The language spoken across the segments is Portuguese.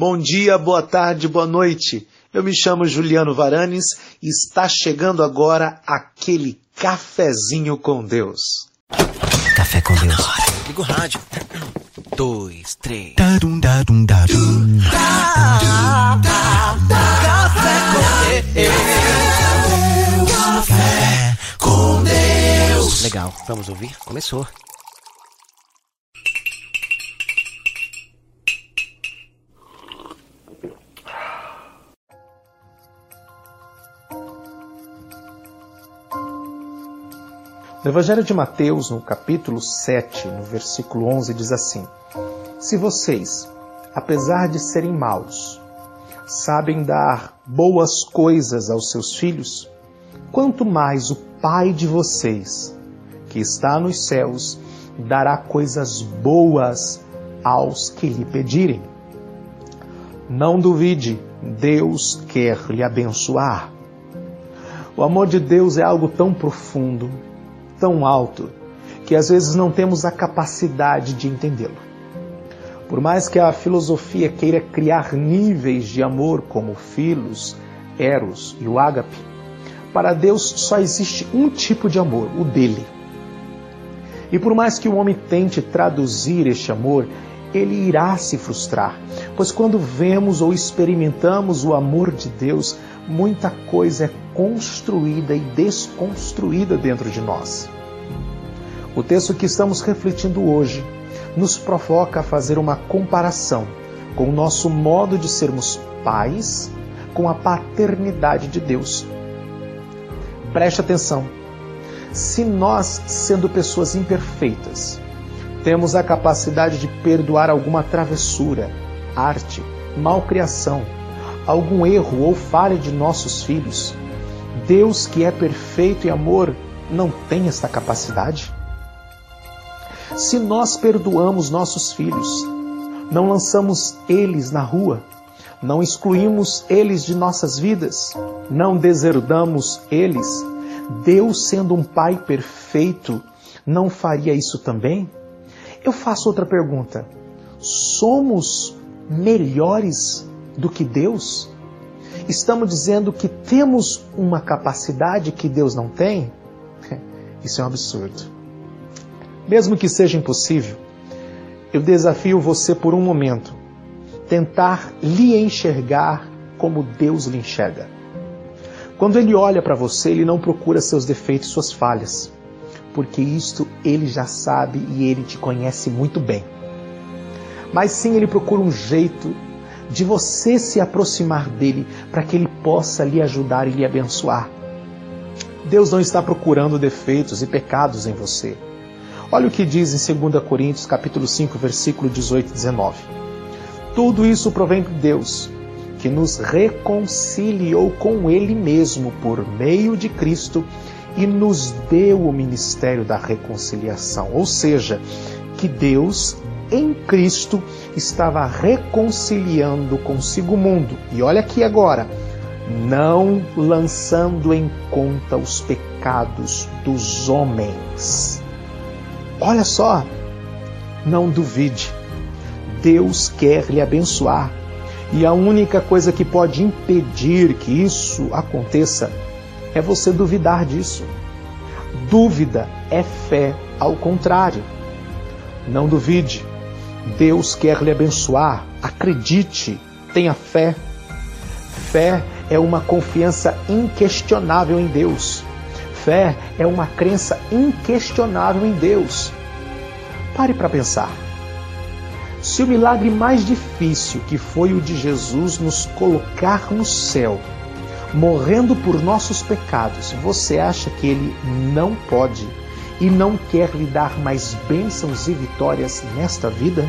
Bom dia, boa tarde, boa noite. Eu me chamo Juliano Varanes e está chegando agora aquele cafezinho com Deus. Café com Deus. Liga o rádio. Dois, três. Darum, darum, darum. Café com Deus. Café com Deus. Legal, vamos ouvir? Começou. No Evangelho de Mateus, no capítulo 7, no versículo 11, diz assim: Se vocês, apesar de serem maus, sabem dar boas coisas aos seus filhos, quanto mais o Pai de vocês, que está nos céus, dará coisas boas aos que lhe pedirem. Não duvide, Deus quer lhe abençoar. O amor de Deus é algo tão profundo, tão alto que às vezes não temos a capacidade de entendê-lo. Por mais que a filosofia queira criar níveis de amor como filos, eros e o ágape, para Deus só existe um tipo de amor, o dele. E por mais que o homem tente traduzir este amor, ele irá se frustrar, pois quando vemos ou experimentamos o amor de Deus, muita coisa é construída e desconstruída dentro de nós. O texto que estamos refletindo hoje nos provoca a fazer uma comparação com o nosso modo de sermos pais com a paternidade de Deus. Preste atenção. Se nós, sendo pessoas imperfeitas, temos a capacidade de perdoar alguma travessura, arte, malcriação, algum erro ou falha de nossos filhos, Deus, que é perfeito e amor, não tem esta capacidade? Se nós perdoamos nossos filhos, não lançamos eles na rua, não excluímos eles de nossas vidas, não deserdamos eles, Deus, sendo um Pai perfeito, não faria isso também? Eu faço outra pergunta: somos melhores do que Deus? Estamos dizendo que temos uma capacidade que Deus não tem? Isso é um absurdo. Mesmo que seja impossível, eu desafio você por um momento tentar lhe enxergar como Deus lhe enxerga. Quando ele olha para você, ele não procura seus defeitos, suas falhas, porque isto ele já sabe e ele te conhece muito bem. Mas sim, ele procura um jeito de você se aproximar dele para que ele possa lhe ajudar e lhe abençoar. Deus não está procurando defeitos e pecados em você. Olha o que diz em 2 Coríntios, capítulo 5, versículo 18 e 19. Tudo isso provém de Deus, que nos reconciliou com ele mesmo por meio de Cristo e nos deu o ministério da reconciliação, ou seja, que Deus em Cristo estava reconciliando consigo o mundo. E olha aqui agora, não lançando em conta os pecados dos homens. Olha só, não duvide. Deus quer lhe abençoar. E a única coisa que pode impedir que isso aconteça é você duvidar disso. Dúvida é fé ao contrário. Não duvide. Deus quer lhe abençoar. Acredite, tenha fé. Fé é uma confiança inquestionável em Deus. Fé é uma crença inquestionável em Deus. Pare para pensar. Se o milagre mais difícil, que foi o de Jesus nos colocar no céu, morrendo por nossos pecados, você acha que ele não pode e não quer lhe dar mais bênçãos e vitórias nesta vida?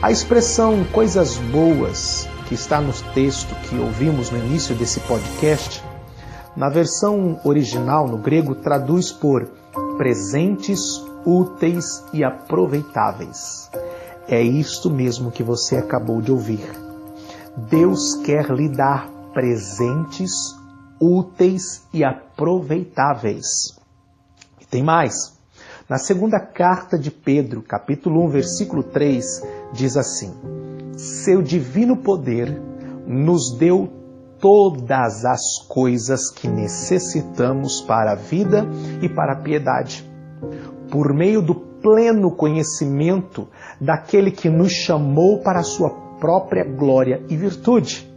A expressão coisas boas, que está no texto que ouvimos no início desse podcast, na versão original no grego traduz por presentes úteis e aproveitáveis. É isto mesmo que você acabou de ouvir. Deus quer lhe dar presentes úteis e aproveitáveis. Tem mais. Na segunda carta de Pedro, capítulo 1, versículo 3, diz assim: seu divino poder, nos deu todas as coisas que necessitamos para a vida e para a piedade, por meio do pleno conhecimento daquele que nos chamou para a sua própria glória e virtude.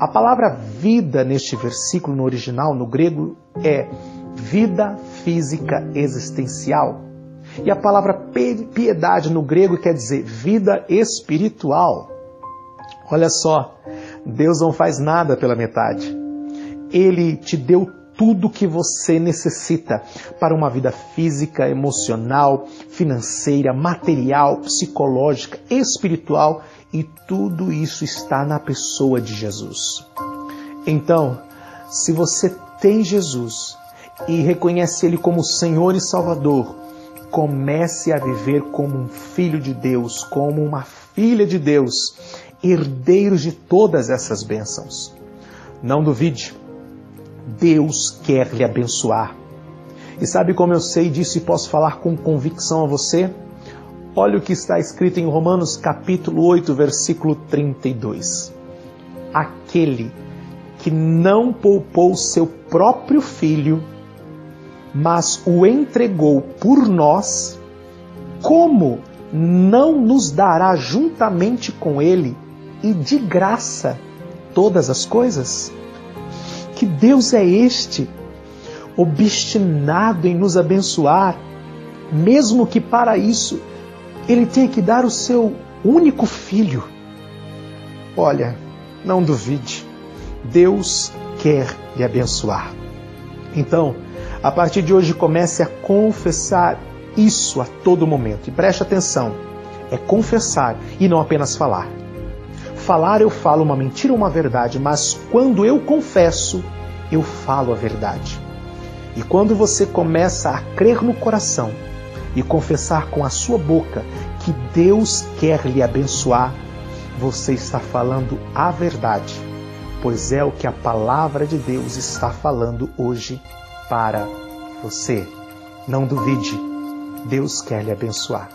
A palavra vida neste versículo no original, no grego, é vida física existencial. E a palavra piedade no grego quer dizer vida espiritual. Olha só, Deus não faz nada pela metade. Ele te deu tudo que você necessita para uma vida física, emocional, financeira, material, psicológica, espiritual e tudo isso está na pessoa de Jesus. Então, se você tem Jesus e reconhece Ele como Senhor e Salvador, comece a viver como um filho de Deus, como uma filha de Deus, herdeiros de todas essas bênçãos. Não duvide, Deus quer lhe abençoar. E sabe como eu sei disso e posso falar com convicção a você? Olha o que está escrito em Romanos capítulo 8, versículo 32. Aquele que não poupou seu próprio filho, mas o entregou por nós, como não nos dará juntamente com ele e de graça todas as coisas? Que Deus é este, obstinado em nos abençoar, mesmo que para isso ele tem que dar o seu único filho. Olha, não duvide, Deus quer lhe abençoar. Então, a partir de hoje, comece a confessar isso a todo momento. E preste atenção: é confessar e não apenas falar. Falar eu falo uma mentira ou uma verdade, mas quando eu confesso, eu falo a verdade. E quando você começa a crer no coração e confessar com a sua boca que Deus quer lhe abençoar, você está falando a verdade, pois é o que a palavra de Deus está falando hoje para você. Não duvide, Deus quer lhe abençoar.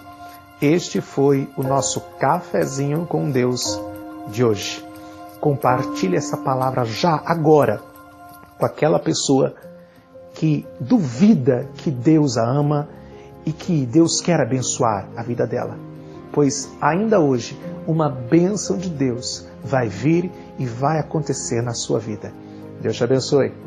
Este foi o nosso cafezinho com Deus de hoje. Compartilhe essa palavra já agora com aquela pessoa que duvida que Deus a ama e que Deus quer abençoar a vida dela. Pois ainda hoje, uma bênção de Deus vai vir e vai acontecer na sua vida. Deus te abençoe.